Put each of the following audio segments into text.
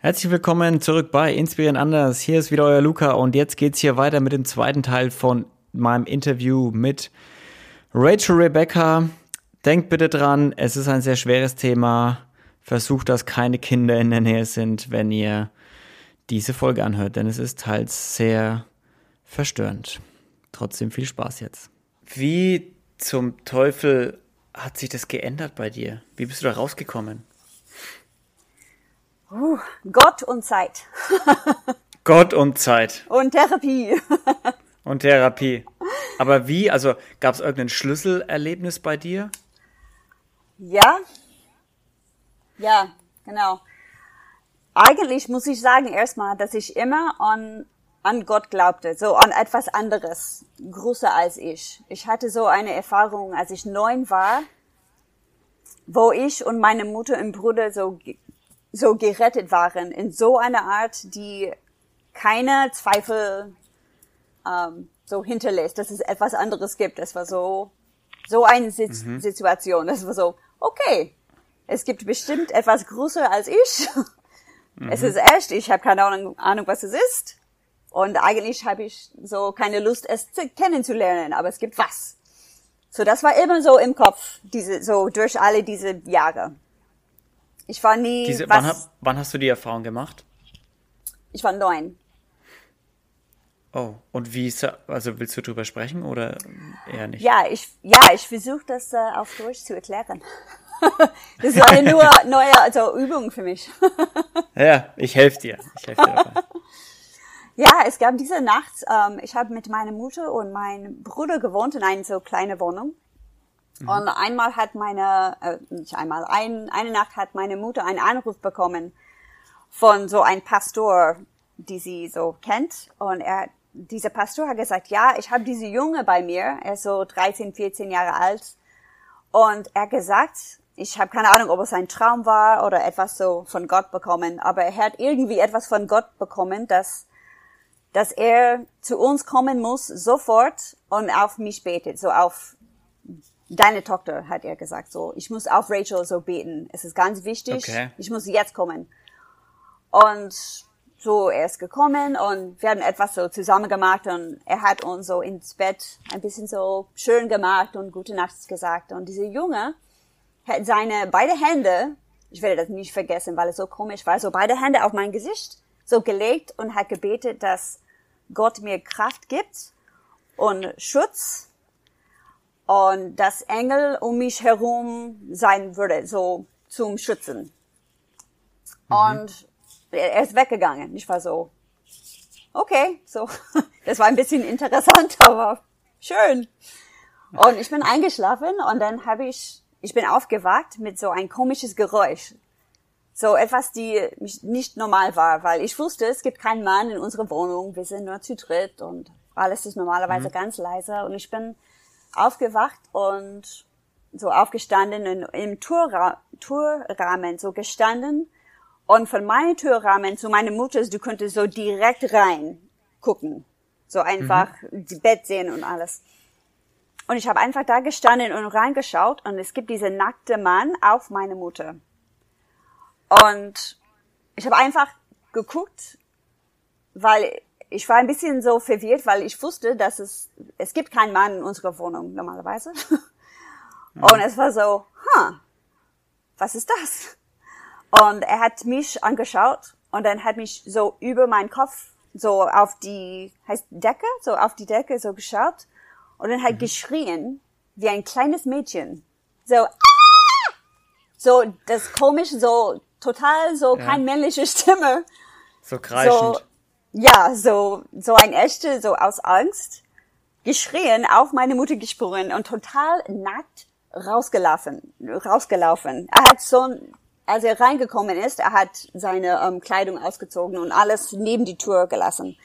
Herzlich willkommen zurück bei Inspirieren anders. Hier ist wieder euer Luca und jetzt geht's hier weiter mit dem zweiten Teil von meinem Interview mit Rachel Rebecca. Denkt bitte dran, es ist ein sehr schweres Thema. Versucht, dass keine Kinder in der Nähe sind, wenn ihr diese Folge anhört, denn es ist teils sehr verstörend. Trotzdem viel Spaß jetzt. Wie zum Teufel hat sich das geändert bei dir? Wie bist du da rausgekommen? Uh, Gott und Zeit. Gott und Zeit. Und Therapie. und Therapie. Aber wie? Also gab es irgendein Schlüsselerlebnis bei dir? Ja. Ja, genau. Eigentlich muss ich sagen erstmal, dass ich immer an, an Gott glaubte, so an etwas anderes, größer als ich. Ich hatte so eine Erfahrung, als ich neun war, wo ich und meine Mutter und Bruder so so gerettet waren in so einer Art, die keine Zweifel ähm, so hinterlässt, dass es etwas anderes gibt. Es war so so eine Sit mhm. Situation. Das war so okay. Es gibt bestimmt etwas größer als ich. Mhm. Es ist echt. Ich habe keine Ahnung, Ahnung, was es ist. Und eigentlich habe ich so keine Lust, es zu, kennenzulernen. Aber es gibt was. So, das war immer so im Kopf, diese so durch alle diese Jahre. Ich war nie. Diese, wann, wann, hast du die Erfahrung gemacht? Ich war neun. Oh, und wie ist also willst du drüber sprechen oder eher nicht? Ja, ich ja, ich versuche das äh, auf Deutsch zu erklären. das ist eine nur neue also Übung für mich. ja, ich helfe dir. Ich helfe dir dabei. Ja, es gab diese Nacht, ähm, ich habe mit meiner Mutter und meinem Bruder gewohnt in einer so kleinen Wohnung. Mhm. Und einmal hat meine, äh, nicht einmal, ein, eine Nacht hat meine Mutter einen Anruf bekommen von so einem Pastor, die sie so kennt. Und er, dieser Pastor hat gesagt, ja, ich habe diese Junge bei mir, er ist so 13, 14 Jahre alt. Und er hat gesagt, ich habe keine Ahnung, ob es ein Traum war oder etwas so von Gott bekommen, aber er hat irgendwie etwas von Gott bekommen, dass, dass er zu uns kommen muss sofort und auf mich betet, so auf deine Tochter, hat er gesagt, so, ich muss auf Rachel so beten. Es ist ganz wichtig. Okay. Ich muss jetzt kommen. Und so, er ist gekommen und wir haben etwas so zusammen gemacht und er hat uns so ins Bett ein bisschen so schön gemacht und gute Nacht gesagt. Und dieser Junge hat seine beide Hände, ich werde das nicht vergessen, weil es so komisch war, so beide Hände auf mein Gesicht so gelegt und hat gebetet, dass Gott mir Kraft gibt und Schutz und das Engel um mich herum sein würde, so zum Schützen. Mhm. Und er ist weggegangen. Ich war so, okay, so, das war ein bisschen interessant, aber schön. Und ich bin eingeschlafen und dann habe ich, ich bin aufgewacht mit so ein komisches Geräusch. So etwas, die nicht normal war, weil ich wusste, es gibt keinen Mann in unserer Wohnung, wir sind nur zu dritt und alles ist normalerweise mhm. ganz leise und ich bin aufgewacht und so aufgestanden und im Tourra Tourrahmen so gestanden und von meinem Türrahmen zu meiner Mutter, du könntest so direkt rein gucken. So einfach mhm. die Bett sehen und alles. Und ich habe einfach da gestanden und reingeschaut und es gibt diese nackte Mann auf meine Mutter. Und ich habe einfach geguckt, weil ich war ein bisschen so verwirrt, weil ich wusste, dass es, es gibt keinen Mann in unserer Wohnung normalerweise. Und es war so, huh, was ist das? Und er hat mich angeschaut und dann hat mich so über meinen Kopf so auf die, heißt Decke, so auf die Decke so geschaut und dann hat mhm. geschrien wie ein kleines Mädchen. So, ah! so das komisch, so total so ja. kein männliche Stimme. So kreischend. So, ja, so, so ein echte, so aus Angst, geschrien, auf meine Mutter gesprungen und total nackt rausgelaufen, rausgelaufen. Er hat so, als er reingekommen ist, er hat seine ähm, Kleidung ausgezogen und alles neben die Tür gelassen.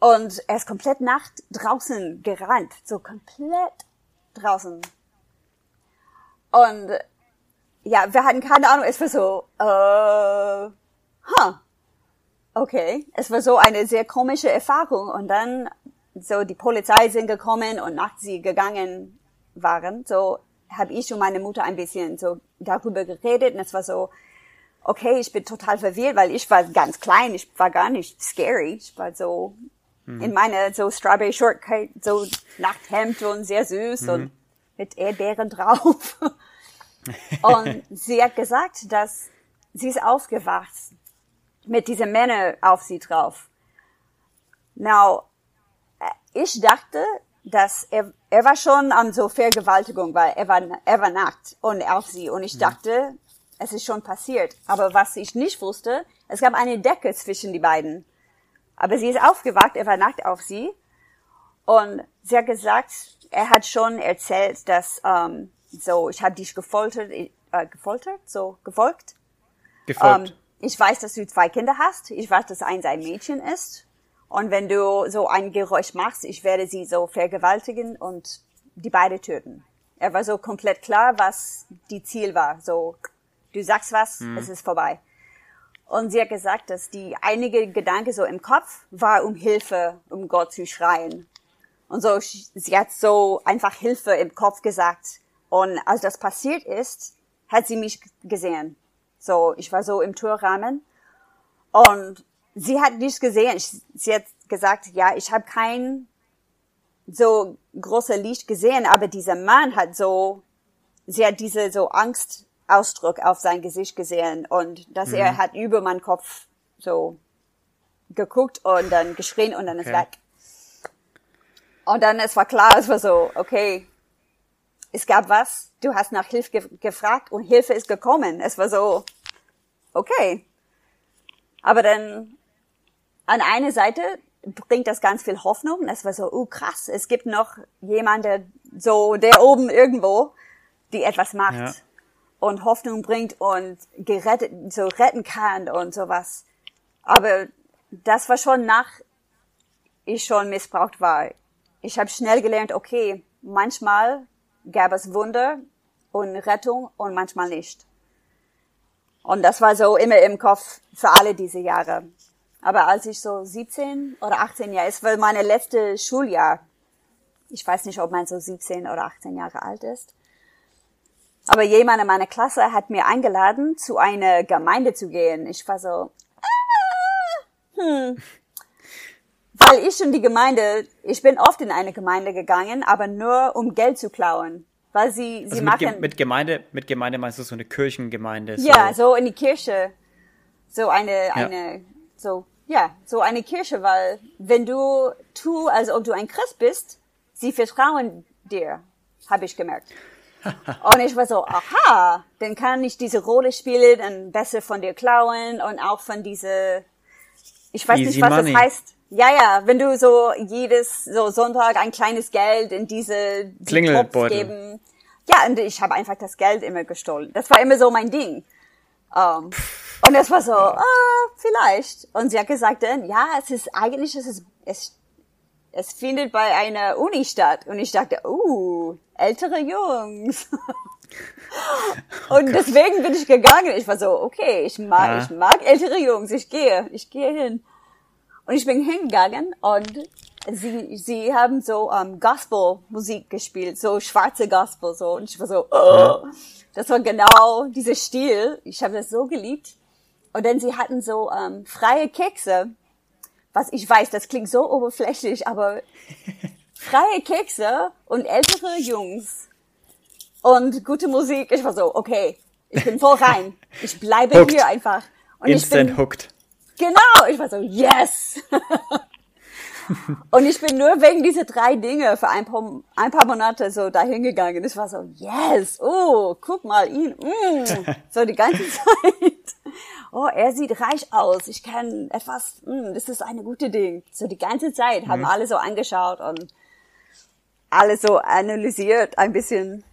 Und er ist komplett nackt draußen gerannt, so komplett draußen. Und ja, wir hatten keine Ahnung, es war so, äh, Okay, es war so eine sehr komische Erfahrung und dann so die Polizei sind gekommen und nach sie gegangen waren, so habe ich und meine Mutter ein bisschen so darüber geredet und es war so, okay, ich bin total verwirrt, weil ich war ganz klein, ich war gar nicht scary. Ich war so mhm. in meine so Strawberry Shortcake, so Nachthemd und sehr süß mhm. und mit Erdbeeren drauf. und sie hat gesagt, dass sie ist aufgewacht mit diesen Männern auf sie drauf. Now, ich dachte, dass er, er war schon an so Vergewaltigung, weil er war, er war nackt und auf sie. Und ich mhm. dachte, es ist schon passiert. Aber was ich nicht wusste, es gab eine Decke zwischen die beiden. Aber sie ist aufgewacht, er war nackt auf sie. Und sie hat gesagt, er hat schon erzählt, dass ähm, so, ich habe dich gefoltert, äh, gefoltert, so gefolgt. Gefolgt. Ähm, ich weiß, dass du zwei Kinder hast. Ich weiß, dass eins ein Mädchen ist. Und wenn du so ein Geräusch machst, ich werde sie so vergewaltigen und die beide töten. Er war so komplett klar, was die Ziel war. So, du sagst was, mhm. es ist vorbei. Und sie hat gesagt, dass die einige Gedanke so im Kopf war, um Hilfe, um Gott zu schreien. Und so, sie hat so einfach Hilfe im Kopf gesagt. Und als das passiert ist, hat sie mich gesehen. So, ich war so im Türrahmen und sie hat nichts gesehen. Sie hat gesagt, ja, ich habe kein so große Licht gesehen, aber dieser Mann hat so, sie hat diese so Angstausdruck auf sein Gesicht gesehen und dass mhm. er hat über meinen Kopf so geguckt und dann geschrien und dann okay. ist weg. Und dann es war klar, es war so, okay, es gab was, du hast nach Hilfe ge gefragt und Hilfe ist gekommen. Es war so, okay. Aber dann an eine Seite bringt das ganz viel Hoffnung. Es war so, oh krass, es gibt noch jemand, der so, der oben irgendwo, die etwas macht ja. und Hoffnung bringt und gerettet, so retten kann und sowas. Aber das war schon nach ich schon missbraucht war. Ich habe schnell gelernt, okay, manchmal gab es Wunder und Rettung und manchmal nicht. Und das war so immer im Kopf für alle diese Jahre. Aber als ich so 17 oder 18 Jahre, es war meine letzte Schuljahr. Ich weiß nicht, ob man so 17 oder 18 Jahre alt ist. Aber jemand in meiner Klasse hat mir eingeladen, zu einer Gemeinde zu gehen. Ich war so, ah, hm. Weil ich und die Gemeinde, ich bin oft in eine Gemeinde gegangen, aber nur um Geld zu klauen. Weil sie, sie also machen. Mit, mit Gemeinde, mit Gemeinde meinst du so eine Kirchengemeinde? So. Ja, so in die Kirche. So eine, ja. eine, so, ja, so eine Kirche, weil wenn du tu, als ob du ein Christ bist, sie vertrauen dir, habe ich gemerkt. und ich war so, aha, dann kann ich diese Rolle spielen und besser von dir klauen und auch von diese, ich weiß Easy nicht, was money. das heißt. Ja, ja, wenn du so jedes so Sonntag ein kleines Geld in diese die Topf geben. Ja, und ich habe einfach das Geld immer gestohlen. Das war immer so mein Ding. Um, und es war so, ah, vielleicht. Und sie hat gesagt dann, ja, es ist eigentlich, es ist, es, es findet bei einer Uni statt. Und ich dachte, uh, ältere Jungs. und oh deswegen bin ich gegangen. Ich war so, okay, ich mag, ja. ich mag ältere Jungs. Ich gehe, ich gehe hin. Und ich bin hingegangen und sie, sie haben so um, ähm, Gospel-Musik gespielt, so schwarze Gospel, so. Und ich war so, oh. das war genau dieser Stil. Ich habe das so geliebt. Und dann sie hatten so um, ähm, freie Kekse. Was ich weiß, das klingt so oberflächlich, aber freie Kekse und ältere Jungs und gute Musik. Ich war so, okay, ich bin voll rein. Ich bleibe hooked. hier einfach. Und Instant ich bin, hooked. Genau, ich war so, yes! und ich bin nur wegen dieser drei Dinge für ein paar, ein paar Monate so dahin gegangen. Ich war so, yes, oh, guck mal ihn, mm, so die ganze Zeit. Oh, er sieht reich aus. Ich kann etwas, mm, das ist eine gute Ding. So die ganze Zeit haben mhm. alle so angeschaut und alles so analysiert, ein bisschen.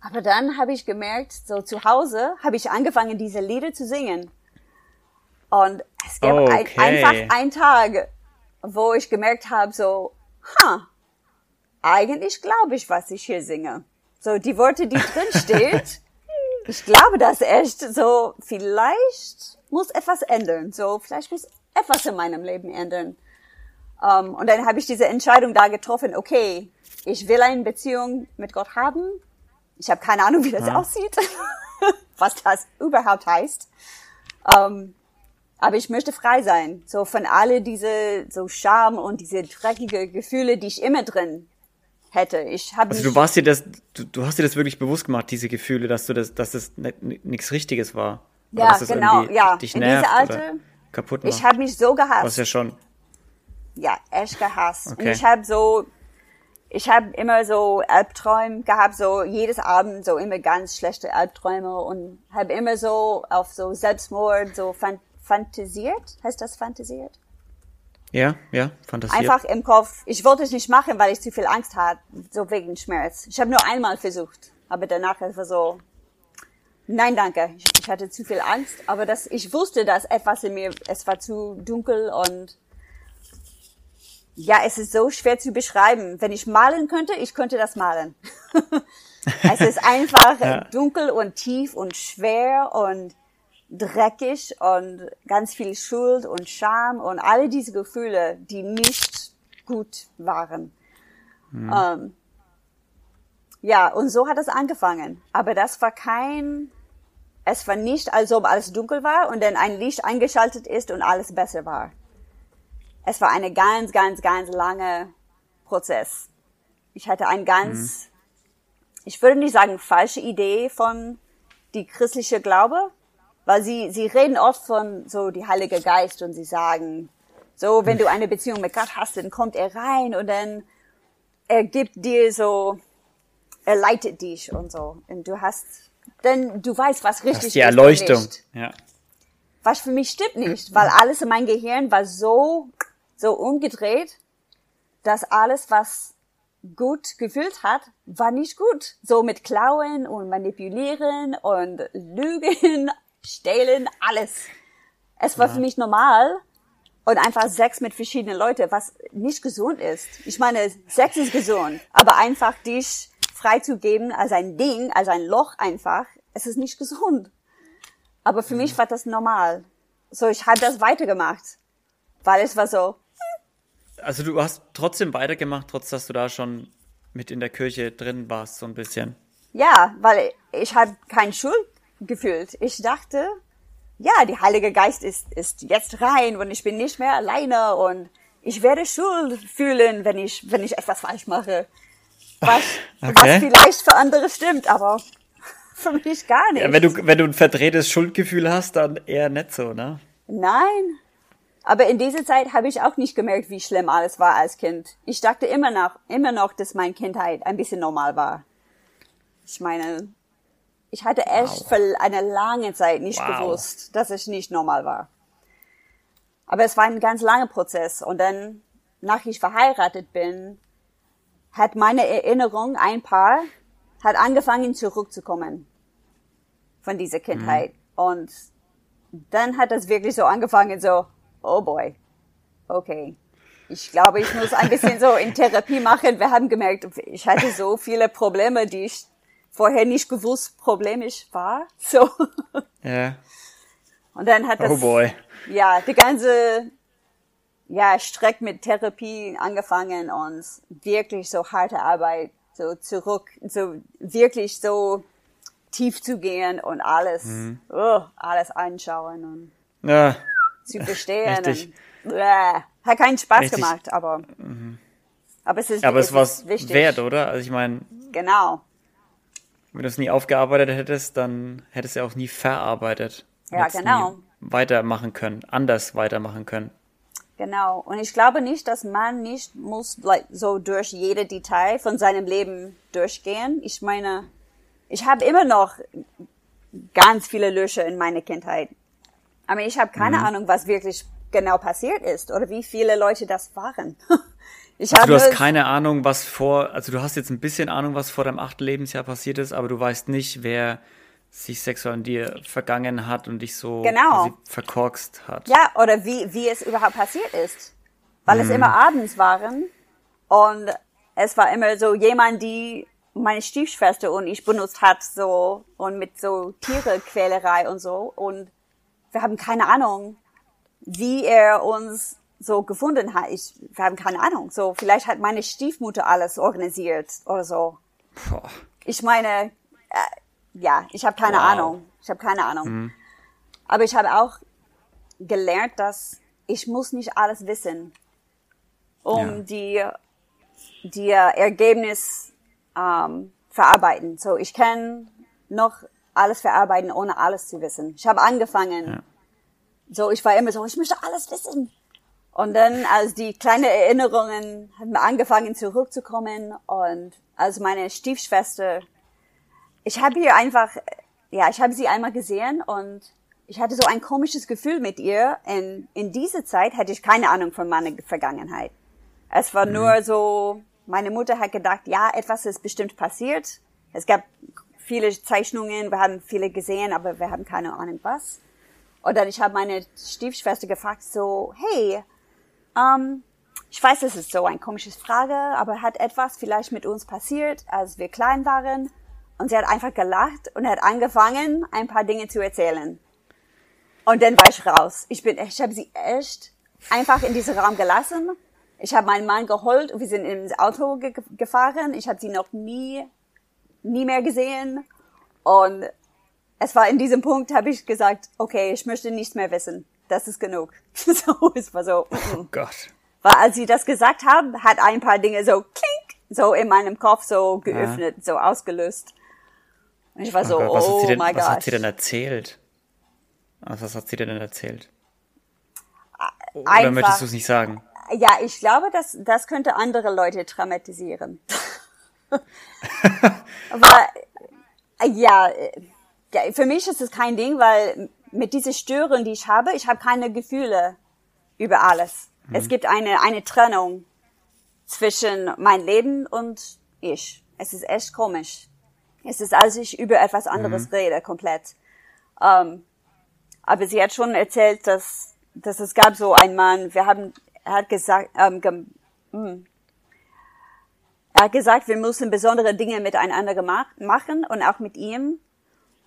Aber dann habe ich gemerkt, so zu Hause habe ich angefangen, diese Lieder zu singen. Und es gab okay. ein, einfach einen Tag, wo ich gemerkt habe, so, ha, eigentlich glaube ich, was ich hier singe. So, die Worte, die drin steht, ich glaube das echt. So, vielleicht muss etwas ändern. So, vielleicht muss etwas in meinem Leben ändern. Um, und dann habe ich diese Entscheidung da getroffen, okay, ich will eine Beziehung mit Gott haben. Ich habe keine Ahnung, wie das ja. aussieht. was das überhaupt heißt. Ähm, aber ich möchte frei sein, so von alle diese so Scham und diese dreckige Gefühle, die ich immer drin hätte. Ich habe also du warst dir das, du, du, hast dir das wirklich bewusst gemacht, diese Gefühle, dass du das, dass das nichts Richtiges war. Ja, genau, ja. Dich In diese Alte, kaputt macht. Ich habe mich so gehasst. Was ja schon. Ja, echt gehasst. Okay. Und ich habe so, ich habe immer so Albträume gehabt, so jedes Abend so immer ganz schlechte Albträume und habe immer so auf so Selbstmord so fan fantasiert. Heißt das fantasiert? Ja, ja, fantasiert. Einfach im Kopf. Ich wollte es nicht machen, weil ich zu viel Angst hatte, so wegen Schmerz. Ich habe nur einmal versucht, aber danach war so, nein, danke. Ich, ich, hatte zu viel Angst, aber das, ich wusste, dass etwas in mir, es war zu dunkel und ja, es ist so schwer zu beschreiben. Wenn ich malen könnte, ich könnte das malen. es ist einfach ja. dunkel und tief und schwer und dreckig und ganz viel Schuld und Scham und alle diese Gefühle, die nicht gut waren. Mhm. Ähm, ja, und so hat es angefangen. Aber das war kein, es war nicht, als ob alles dunkel war und dann ein Licht eingeschaltet ist und alles besser war. Es war eine ganz, ganz, ganz lange Prozess. Ich hatte ein ganz, mhm. ich würde nicht sagen falsche Idee von die christliche Glaube, weil sie, sie reden oft von so die Heilige Geist und sie sagen, so, wenn du eine Beziehung mit Gott hast, dann kommt er rein und dann er gibt dir so, er leitet dich und so. Und du hast, dann du weißt, was richtig ist. Die Erleuchtung, ja. Was für mich stimmt nicht, weil alles in meinem Gehirn war so, so umgedreht, dass alles, was gut gefühlt hat, war nicht gut. So mit Klauen und Manipulieren und Lügen stehlen, alles. Es war ja. für mich normal und einfach Sex mit verschiedenen Leuten, was nicht gesund ist. Ich meine, Sex ist gesund, aber einfach dich freizugeben als ein Ding, als ein Loch einfach, es ist nicht gesund. Aber für mich war das normal. So, ich habe das weitergemacht, weil es war so. Also du hast trotzdem weitergemacht, trotz dass du da schon mit in der Kirche drin warst, so ein bisschen. Ja, weil ich habe kein Schuld gefühlt. Ich dachte, ja, die Heilige Geist ist, ist jetzt rein und ich bin nicht mehr alleine und ich werde Schuld fühlen, wenn ich, wenn ich etwas falsch mache. Was, okay. was vielleicht für andere stimmt, aber für mich gar nicht. Ja, wenn du, wenn du ein verdrehtes Schuldgefühl hast, dann eher nicht so, ne? Nein. Aber in dieser Zeit habe ich auch nicht gemerkt, wie schlimm alles war als Kind. Ich dachte immer noch, immer noch, dass meine Kindheit ein bisschen normal war. Ich meine, ich hatte echt wow. für eine lange Zeit nicht wow. gewusst, dass es nicht normal war. Aber es war ein ganz langer Prozess. Und dann, nach ich verheiratet bin, hat meine Erinnerung, ein Paar, hat angefangen zurückzukommen von dieser mhm. Kindheit. Mhm. Und dann hat das wirklich so angefangen, so, oh boy, okay. Ich glaube, ich muss ein bisschen so in Therapie machen. Wir haben gemerkt, ich hatte so viele Probleme, die ich vorher nicht gewusst problemisch war. So. Ja. Und dann hat das, oh boy. ja, die ganze, ja, Streck mit Therapie angefangen und wirklich so harte Arbeit, so zurück, so wirklich so tief zu gehen und alles, mhm. oh, alles anschauen und ja. zu verstehen. Richtig. Und, äh, hat keinen Spaß Richtig. gemacht, aber, mhm. aber es ist, aber es, es war wert, oder? Also ich meine. Genau. Wenn du es nie aufgearbeitet hättest, dann hättest du auch nie verarbeitet. Ja, genau. weitermachen können, anders weitermachen können. Genau. Und ich glaube nicht, dass man nicht muss like, so durch jede Detail von seinem Leben durchgehen. Ich meine, ich habe immer noch ganz viele Löcher in meiner Kindheit. Aber ich habe keine mhm. Ahnung, was wirklich genau passiert ist oder wie viele Leute das waren. Ich also du hast keine Ahnung, was vor, also du hast jetzt ein bisschen Ahnung, was vor deinem achten Lebensjahr passiert ist, aber du weißt nicht, wer sich sexuell an dir vergangen hat und dich so genau. verkorkst hat. Ja, oder wie, wie es überhaupt passiert ist. Weil mhm. es immer abends waren und es war immer so jemand, die meine Stiefschwester und ich benutzt hat so und mit so Tierequälerei und so und wir haben keine Ahnung, wie er uns so gefunden hat. Ich, wir haben keine Ahnung. So, vielleicht hat meine Stiefmutter alles organisiert oder so. Boah. Ich meine, äh, ja, ich habe keine wow. Ahnung. Ich habe keine Ahnung. Mhm. Aber ich habe auch gelernt, dass ich muss nicht alles wissen, um ja. die die Ergebnis ähm, verarbeiten. So, ich kann noch alles verarbeiten, ohne alles zu wissen. Ich habe angefangen. Ja. So, ich war immer so, ich möchte alles wissen. Und dann, als die kleinen Erinnerungen haben angefangen zurückzukommen und als meine Stiefschwester, ich habe ihr einfach, ja, ich habe sie einmal gesehen und ich hatte so ein komisches Gefühl mit ihr. In, in dieser Zeit hatte ich keine Ahnung von meiner Vergangenheit. Es war mhm. nur so, meine Mutter hat gedacht, ja, etwas ist bestimmt passiert. Es gab viele Zeichnungen, wir haben viele gesehen, aber wir haben keine Ahnung was. Und dann ich habe meine Stiefschwester gefragt, so, hey, ähm, ich weiß, es ist so ein komisches Frage, aber hat etwas vielleicht mit uns passiert, als wir klein waren? Und sie hat einfach gelacht und hat angefangen, ein paar Dinge zu erzählen. Und dann war ich raus. Ich bin, ich habe sie echt einfach in diesen Raum gelassen. Ich habe meinen Mann geholt und wir sind ins Auto ge gefahren. Ich habe sie noch nie, nie mehr gesehen. Und es war in diesem Punkt, habe ich gesagt, okay, ich möchte nichts mehr wissen das ist genug. so, es war so. Oh Gott. Weil als sie das gesagt haben, hat ein paar Dinge so klink, so in meinem Kopf so geöffnet, ja. so ausgelöst. Und ich war oh so, Gott, oh denn, mein Gott. Was hat sie denn erzählt? Was hat sie denn erzählt? Oder Einfach, möchtest du es nicht sagen? Ja, ich glaube, das, das könnte andere Leute traumatisieren. Aber ja, ja, für mich ist es kein Ding, weil mit dieser Störung, die ich habe, ich habe keine Gefühle über alles. Mhm. Es gibt eine, eine Trennung zwischen mein Leben und ich. Es ist echt komisch. Es ist, als ich über etwas anderes mhm. rede, komplett. Ähm, aber sie hat schon erzählt, dass, dass es gab so einen Mann, wir haben, er hat gesagt, ähm, ge, hm. er hat gesagt, wir müssen besondere Dinge miteinander gemacht, machen und auch mit ihm.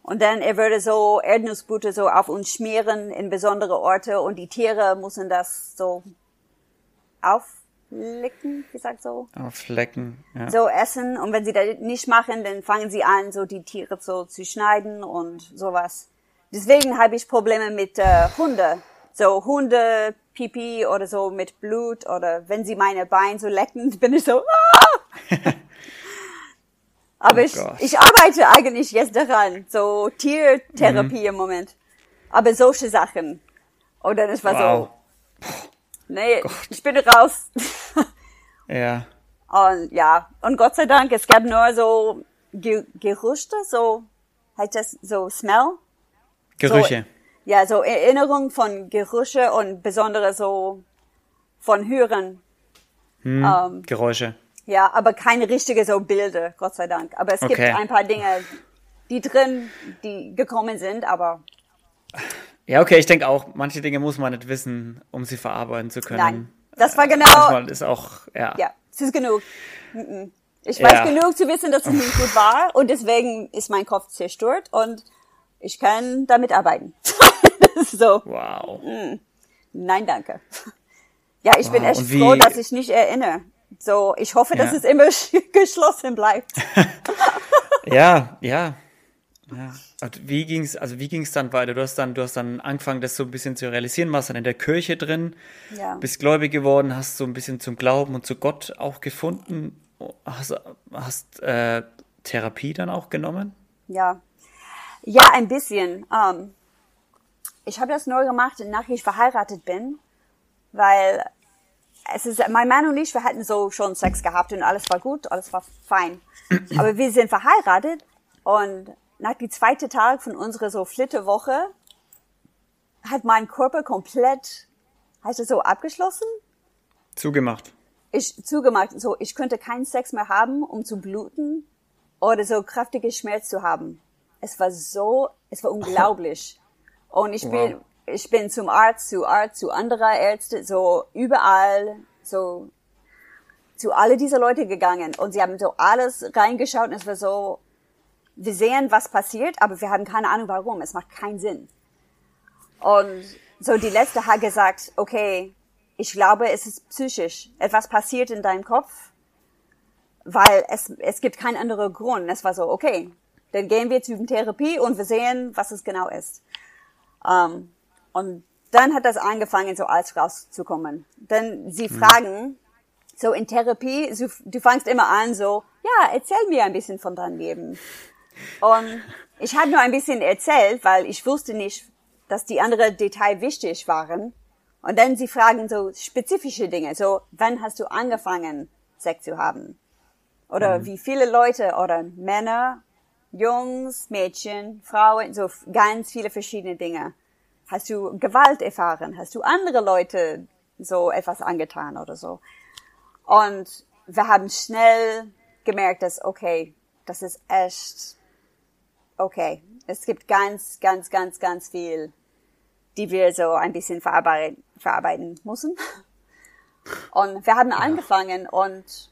Und dann er würde so Erdnussbutter so auf uns schmieren in besondere Orte und die Tiere müssen das so auflecken, wie sagt so? Auflecken, ja. So essen und wenn sie das nicht machen, dann fangen sie an, so die Tiere so zu schneiden und sowas. Deswegen habe ich Probleme mit äh, Hunde. So Hunde, Pipi oder so mit Blut oder wenn sie meine Beine so lecken, bin ich so, ah! Aber oh ich, ich arbeite eigentlich jetzt daran, so Tiertherapie mhm. im Moment. Aber solche Sachen. Oder das war wow. so, nee, Gott. ich bin raus. ja. Und ja, und Gott sei Dank, es gab nur so Ge Gerüchte, so, heißt das so Smell? Gerüche. So, ja, so Erinnerung von Gerüche und besondere so von Hören. Hm, ähm, Geräusche. Ja, aber keine richtige so Bilder, Gott sei Dank. Aber es okay. gibt ein paar Dinge, die drin, die gekommen sind, aber. Ja, okay, ich denke auch, manche Dinge muss man nicht wissen, um sie verarbeiten zu können. Nein, das war genau. Manchmal ist auch, ja. Ja, es ist genug. Ich weiß ja. genug zu wissen, dass es nicht gut war und deswegen ist mein Kopf zerstört und ich kann damit arbeiten. so. Wow. Mm. Nein, danke. Ja, ich wow. bin echt froh, dass ich nicht erinnere. So, ich hoffe, ja. dass es immer geschlossen bleibt. ja, ja. Ja. Und wie ging's, also wie ging's dann weiter? Du hast dann, du hast dann angefangen, das so ein bisschen zu realisieren, warst dann in der Kirche drin, ja. bist gläubig geworden, hast so ein bisschen zum Glauben und zu Gott auch gefunden, hast, hast äh, Therapie dann auch genommen? Ja, ja, ein bisschen. Ähm, ich habe das nur gemacht, nachdem ich verheiratet bin, weil es ist, mein Mann und ich, wir hatten so schon Sex gehabt und alles war gut, alles war fein. Aber wir sind verheiratet und nach dem zweiten Tag von unserer so Flitterwoche hat mein Körper komplett, heißt es so, abgeschlossen? Zugemacht. Ich, zugemacht. So, ich könnte keinen Sex mehr haben, um zu bluten oder so kräftige Schmerz zu haben. Es war so, es war unglaublich. Und ich wow. Ich bin zum Arzt, zu Arzt, zu anderer Ärzte, so überall, so zu alle diese Leute gegangen und sie haben so alles reingeschaut und es war so, wir sehen, was passiert, aber wir haben keine Ahnung warum. Es macht keinen Sinn. Und so die letzte hat gesagt, okay, ich glaube, es ist psychisch. Etwas passiert in deinem Kopf, weil es, es gibt keinen anderen Grund. Es war so, okay, Dann gehen wir zu Therapie und wir sehen, was es genau ist. Um, und dann hat das angefangen, so alles rauszukommen. Denn sie mhm. fragen, so in Therapie, so, du fangst immer an so, ja, erzähl mir ein bisschen von deinem Leben. Und ich habe nur ein bisschen erzählt, weil ich wusste nicht, dass die anderen Details wichtig waren. Und dann sie fragen so spezifische Dinge, so, wann hast du angefangen, Sex zu haben? Oder mhm. wie viele Leute oder Männer, Jungs, Mädchen, Frauen, so ganz viele verschiedene Dinge. Hast du Gewalt erfahren? Hast du andere Leute so etwas angetan oder so? Und wir haben schnell gemerkt, dass, okay, das ist echt, okay. Es gibt ganz, ganz, ganz, ganz viel, die wir so ein bisschen verarbeiten, verarbeiten müssen. Und wir haben ja. angefangen und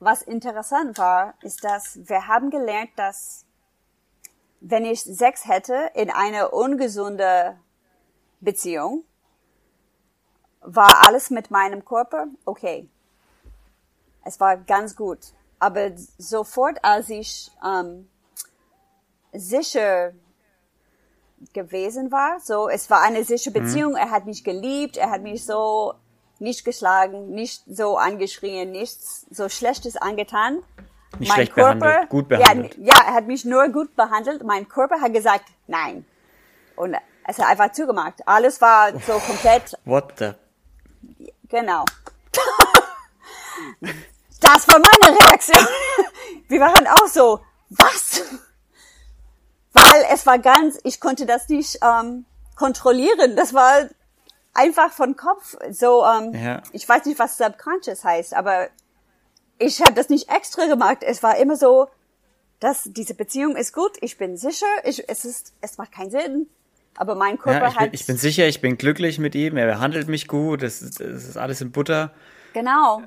was interessant war, ist, dass wir haben gelernt, dass wenn ich Sex hätte in einer ungesunde Beziehung, war alles mit meinem Körper okay. Es war ganz gut. Aber sofort, als ich ähm, sicher gewesen war, so es war eine sichere mhm. Beziehung, mhm. er hat mich geliebt, er hat mich so nicht geschlagen, nicht so angeschrien, nichts so Schlechtes angetan. Nicht mein schlecht Körper, behandelt, gut behandelt. Ja, ja, er hat mich nur gut behandelt. Mein Körper hat gesagt, nein. Und es hat einfach zugemacht. Alles war so komplett. What the? Genau. das war meine Reaktion. Wir waren auch so, was? Weil es war ganz, ich konnte das nicht ähm, kontrollieren. Das war einfach von Kopf. So, ähm, ja. ich weiß nicht, was subconscious heißt, aber ich habe das nicht extra gemacht. Es war immer so, dass diese Beziehung ist gut, ich bin sicher, ich, es ist, es macht keinen Sinn. Aber mein Körper ja, ich hat. Bin, ich bin sicher, ich bin glücklich mit ihm, er behandelt mich gut, es ist, es ist alles in Butter. Genau.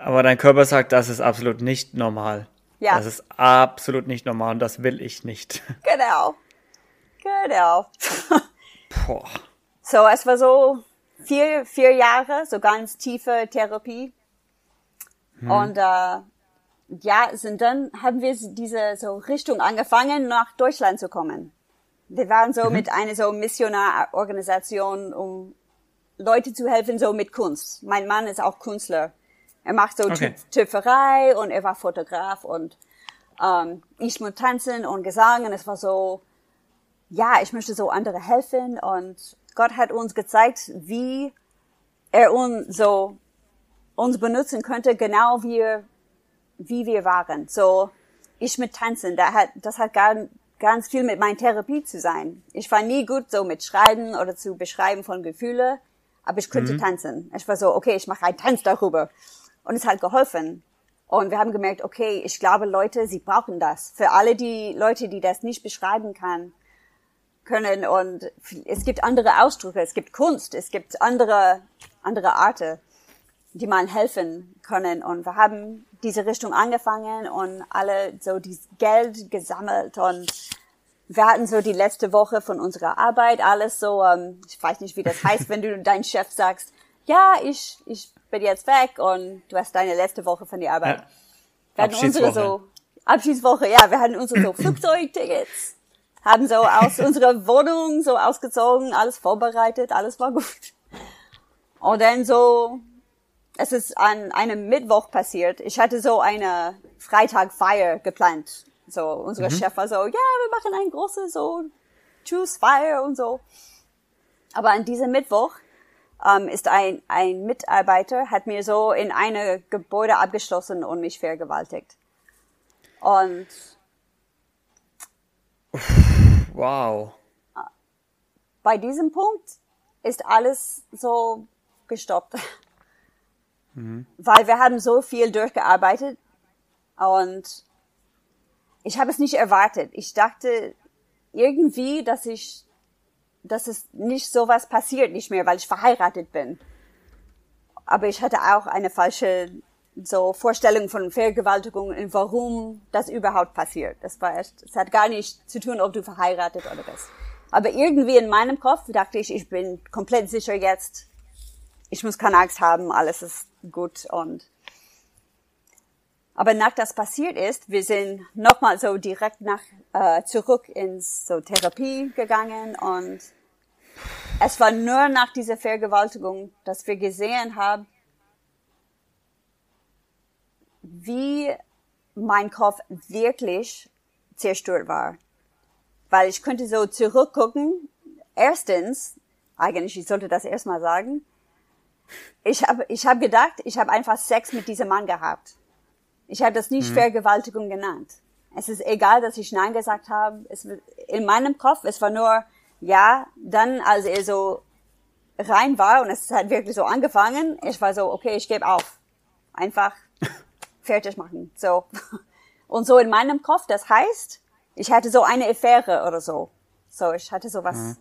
Aber dein Körper sagt, das ist absolut nicht normal. Ja. Das ist absolut nicht normal und das will ich nicht. Genau. Genau. Boah. So, es war so vier, vier Jahre, so ganz tiefe Therapie. Hm. Und äh, ja, sind dann haben wir diese so Richtung angefangen, nach Deutschland zu kommen. Wir waren so mhm. mit einer so Missionarorganisation, um Leute zu helfen, so mit Kunst. Mein Mann ist auch Künstler. Er macht so okay. Töpferei und er war Fotograf und ähm, ich muss tanzen und Gesang und es war so, ja, ich möchte so andere helfen und Gott hat uns gezeigt, wie er uns so uns benutzen könnte, genau wie, wie wir waren. So, ich mit Tanzen, da hat, das hat gar, ganz viel mit meiner Therapie zu sein. Ich war nie gut so mit Schreiben oder zu beschreiben von Gefühle, aber ich könnte mhm. tanzen. Ich war so, okay, ich mache einen Tanz darüber. Und es hat geholfen. Und wir haben gemerkt, okay, ich glaube, Leute, sie brauchen das. Für alle die Leute, die das nicht beschreiben kann, können und es gibt andere Ausdrücke, es gibt Kunst, es gibt andere, andere Arten, die man helfen können. Und wir haben diese Richtung angefangen und alle so dieses Geld gesammelt und wir hatten so die letzte Woche von unserer Arbeit alles so, ähm, ich weiß nicht, wie das heißt, wenn du dein Chef sagst, ja, ich, ich bin jetzt weg und du hast deine letzte Woche von der Arbeit. Ja. Wir hatten unsere so, Abschiedswoche, ja, wir hatten unsere so Flugzeugtickets haben so aus unserer Wohnung so ausgezogen, alles vorbereitet, alles war gut. Und dann so, es ist an einem Mittwoch passiert. Ich hatte so eine Freitagfeier geplant. So, unser mhm. Chef war so, ja, wir machen ein großes so Choose Fire und so. Aber an diesem Mittwoch ähm, ist ein, ein Mitarbeiter, hat mir so in eine Gebäude abgeschlossen und mich vergewaltigt. Und Wow. Bei diesem Punkt ist alles so gestoppt. Mhm. Weil wir haben so viel durchgearbeitet und ich habe es nicht erwartet. Ich dachte irgendwie, dass ich, dass es nicht so was passiert nicht mehr, weil ich verheiratet bin. Aber ich hatte auch eine falsche so Vorstellungen von Vergewaltigung und warum das überhaupt passiert. Das war echt, es hat gar nicht zu tun, ob du verheiratet oder bist. Aber irgendwie in meinem Kopf dachte ich, ich bin komplett sicher jetzt, ich muss keine Angst haben, alles ist gut und Aber nach das passiert ist, wir sind nochmal so direkt nach äh, zurück ins so Therapie gegangen und es war nur nach dieser Vergewaltigung, dass wir gesehen haben, wie mein Kopf wirklich zerstört war. Weil ich könnte so zurückgucken. Erstens, eigentlich, ich sollte das erstmal sagen. Ich habe ich hab gedacht, ich habe einfach Sex mit diesem Mann gehabt. Ich habe das nicht mhm. Vergewaltigung genannt. Es ist egal, dass ich Nein gesagt habe. Es, in meinem Kopf, es war nur, ja, dann, als er so rein war und es hat wirklich so angefangen, ich war so, okay, ich gebe auf. Einfach fertig machen. So. Und so in meinem Kopf, das heißt, ich hatte so eine Affäre oder so. So, ich hatte sowas. Mhm.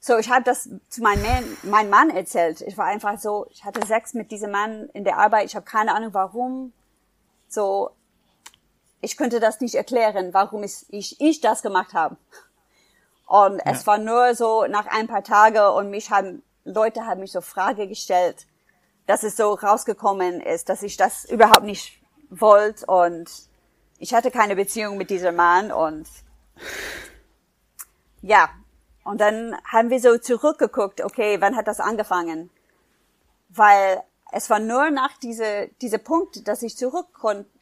So, ich habe das zu meinem Mann, meinem Mann erzählt. Ich war einfach so, ich hatte Sex mit diesem Mann in der Arbeit. Ich habe keine Ahnung, warum. So, ich könnte das nicht erklären, warum ich, ich, ich das gemacht habe. Und ja. es war nur so nach ein paar Tagen und mich haben, Leute haben mich so Frage gestellt, dass es so rausgekommen ist, dass ich das überhaupt nicht wollte und ich hatte keine Beziehung mit diesem Mann und ja, und dann haben wir so zurückgeguckt, okay, wann hat das angefangen? Weil es war nur nach diese, diese Punkt, dass ich zurück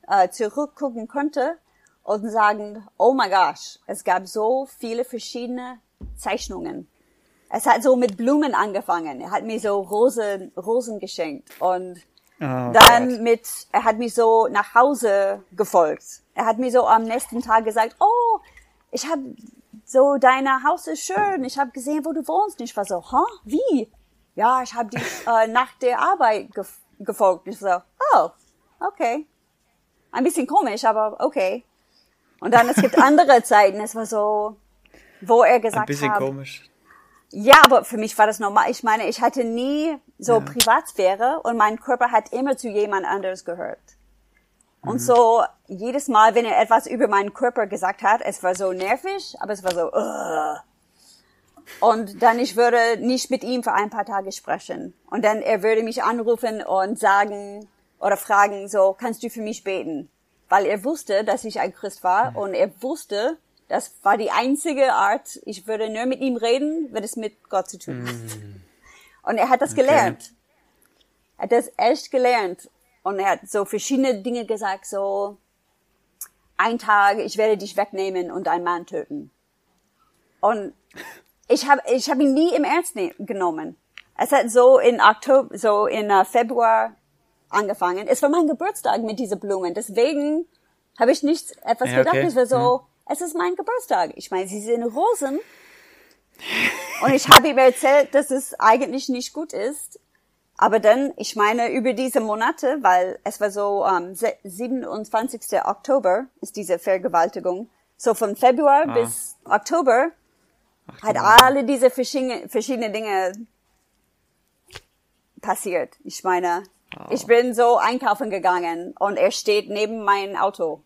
äh, zurückgucken konnte und sagen, oh my gosh, es gab so viele verschiedene Zeichnungen. Es hat so mit Blumen angefangen. Er hat mir so Rosen, Rosen geschenkt und oh, dann Gott. mit, er hat mich so nach Hause gefolgt. Er hat mir so am nächsten Tag gesagt, oh, ich habe so, dein Haus ist schön. Ich habe gesehen, wo du wohnst. Und ich war so, huh? Wie? Ja, ich habe dich äh, nach der Arbeit ge gefolgt. Ich so, oh, okay. Ein bisschen komisch, aber okay. Und dann, es gibt andere Zeiten, es war so, wo er gesagt hat. Ein bisschen hab, komisch. Ja, aber für mich war das normal. Ich meine, ich hatte nie so ja. Privatsphäre und mein Körper hat immer zu jemand anderes gehört. Und mhm. so jedes Mal, wenn er etwas über meinen Körper gesagt hat, es war so nervig, aber es war so. Uh. Und dann ich würde nicht mit ihm für ein paar Tage sprechen. Und dann er würde mich anrufen und sagen oder fragen so, kannst du für mich beten? Weil er wusste, dass ich ein Christ war mhm. und er wusste, das war die einzige Art, ich würde nur mit ihm reden, wenn es mit Gott zu tun hat. Mhm. Und er hat das gelernt. Er hat das echt gelernt. Und er hat so verschiedene Dinge gesagt, so, ein Tag, ich werde dich wegnehmen und einen Mann töten. Und ich habe ich hab ihn nie im Ernst ne genommen. Es hat so in Oktober, so in uh, Februar angefangen. Es war mein Geburtstag mit diesen Blumen. Deswegen habe ich nicht etwas ja, gedacht. Okay. Es war so, hm. es ist mein Geburtstag. Ich meine, sie sind Rosen. Und ich habe ihm erzählt, dass es eigentlich nicht gut ist. Aber dann, ich meine, über diese Monate, weil es war so ähm, 27. Oktober ist diese Vergewaltigung. So von Februar ah. bis Oktober Ach, hat alle diese verschiedene, verschiedene Dinge passiert. Ich meine, oh. ich bin so einkaufen gegangen und er steht neben mein Auto.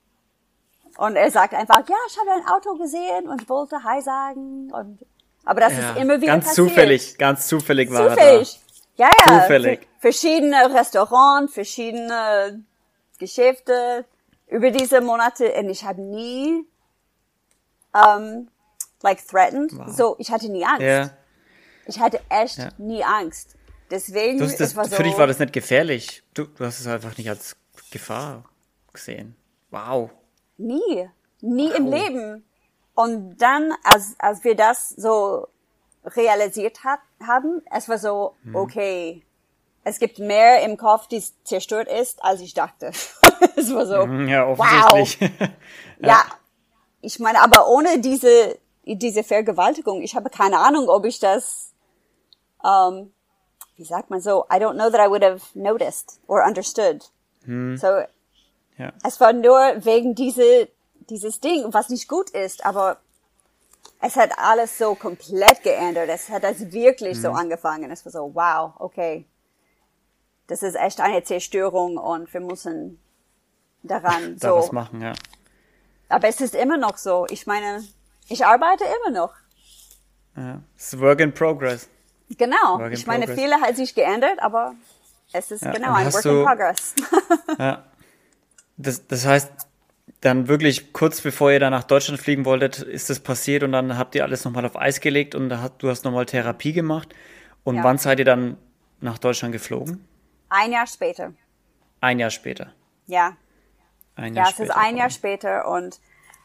Und er sagt einfach, ja, ich habe ein Auto gesehen und wollte Hi sagen. Und, aber das ja, ist immer wieder ganz passiert. zufällig, ganz zufällig war zufällig. er da. Ja, ja. Zufällig. Verschiedene Restaurants, verschiedene Geschäfte über diese Monate und ich habe nie um, like threatened. Wow. So, ich hatte nie Angst. Ja. Ich hatte echt ja. nie Angst. Deswegen, das, war so, Für dich war das nicht gefährlich. Du, du hast es einfach nicht als Gefahr gesehen. Wow. Nie. Nie wow. im Leben. Und dann, als, als wir das so realisiert hat, haben, es war so, hm. okay, es gibt mehr im Kopf, die zerstört ist, als ich dachte. es war so, hm, ja, offensichtlich. wow. ja. ja, ich meine, aber ohne diese, diese Vergewaltigung, ich habe keine Ahnung, ob ich das, ähm, wie sagt man so, I don't know that I would have noticed or understood. Hm. So, ja. es war nur wegen diese, dieses Ding, was nicht gut ist, aber es hat alles so komplett geändert. Es hat das wirklich mhm. so angefangen. Es war so, wow, okay. Das ist echt eine Zerstörung und wir müssen daran da so. was machen, ja. Aber es ist immer noch so. Ich meine, ich arbeite immer noch. Ja, es ist Work in Progress. Genau. In ich meine, progress. viele hat sich geändert, aber es ist ja. genau ein Work du, in Progress. ja. Das, das heißt, dann wirklich kurz bevor ihr dann nach Deutschland fliegen wolltet, ist das passiert und dann habt ihr alles nochmal auf Eis gelegt und du hast nochmal Therapie gemacht. Und ja. wann seid ihr dann nach Deutschland geflogen? Ein Jahr später. Ein Jahr später. Ja. Ein Jahr ja, es ist ein Jahr später und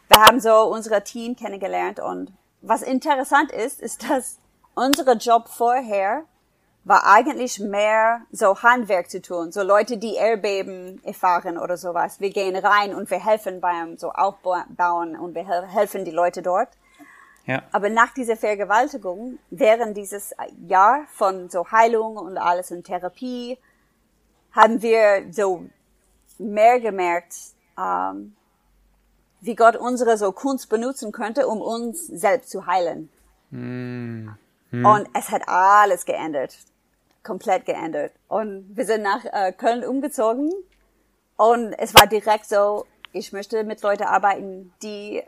wir haben so unsere Team kennengelernt und was interessant ist, ist, dass unser Job vorher war eigentlich mehr so Handwerk zu tun, so Leute, die Erdbeben erfahren oder sowas. Wir gehen rein und wir helfen beim so Aufbauen und wir helfen die Leute dort. Ja. Aber nach dieser Vergewaltigung, während dieses Jahr von so Heilung und alles und Therapie, haben wir so mehr gemerkt, ähm, wie Gott unsere so Kunst benutzen könnte, um uns selbst zu heilen. Mm. Und es hat alles geändert. Komplett geändert. Und wir sind nach äh, Köln umgezogen. Und es war direkt so, ich möchte mit Leuten arbeiten, die,